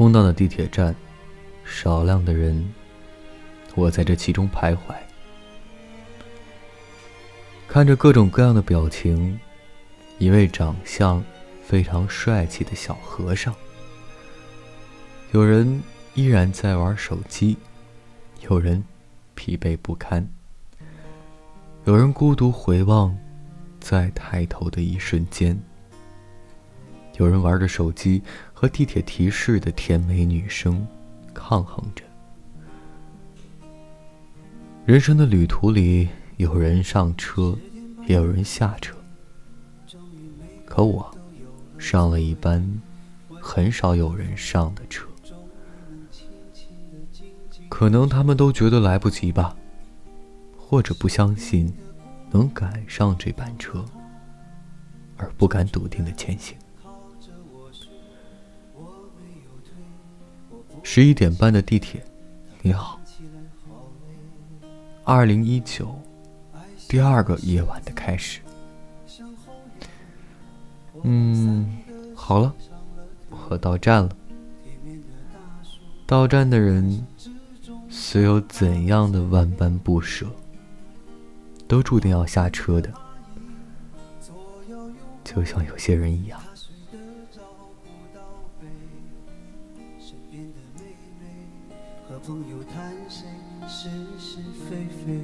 空荡的地铁站，少量的人，我在这其中徘徊，看着各种各样的表情。一位长相非常帅气的小和尚。有人依然在玩手机，有人疲惫不堪，有人孤独回望，在抬头的一瞬间，有人玩着手机和地铁提示的甜美女声抗衡着。人生的旅途里，有人上车，也有人下车。可我上了一班很少有人上的车，可能他们都觉得来不及吧，或者不相信能赶上这班车，而不敢笃定的前行。十一点半的地铁，你好。二零一九第二个夜晚的开始。嗯，好了，我到站了。到站的人，虽有怎样的万般不舍，都注定要下车的，就像有些人一样。风又叹息是是非非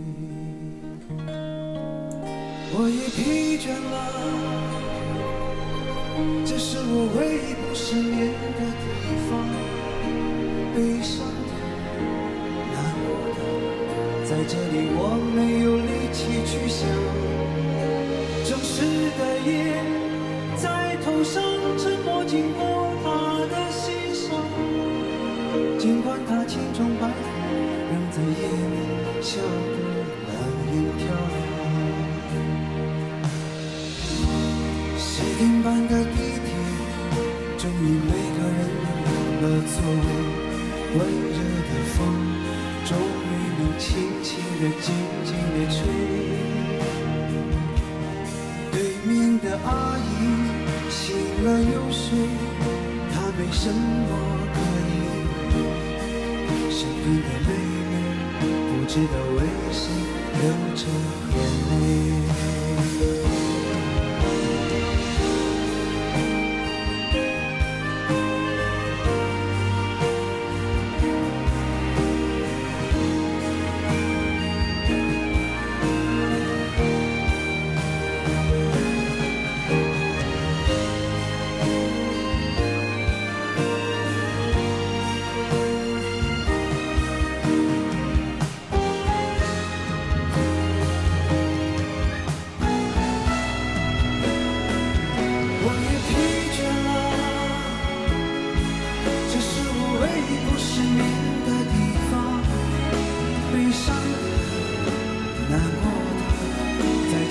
我也疲倦了。这是我唯一不失眠的地方，悲伤的、难过的，在这里我没有力气去想。城市的夜在头上沉默，经过夜幕下，白云飘。十点半的地铁，终于每个人都定了座位。温热的风，终于能轻轻的、静静的吹。对面的阿姨醒了又睡，她没什么可以。身边的妹。知道为谁流着眼泪。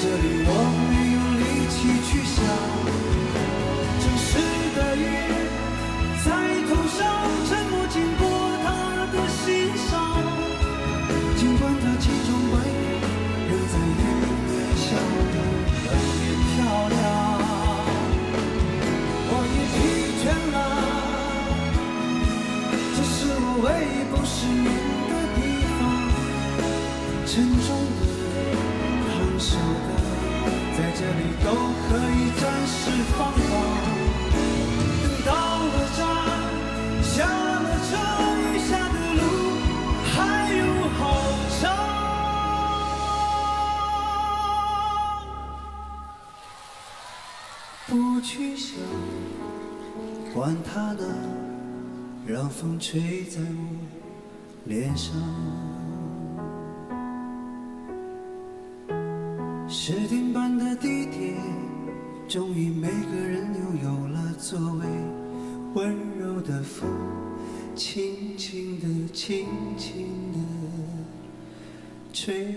这里我没有力气去想，城市的夜在头上沉默经过他的心上，尽管他千疮百孔仍在雨笑得特别漂亮，我也疲倦了，这是我唯一不失眠的地方，沉重。这里都可以暂时放放。等到了站，下了车，余下的路还有好长。不去想，管他呢，让风吹在我脸上。十点半的地，终于每个人又有了座位。温柔的风，轻轻地、轻轻地吹。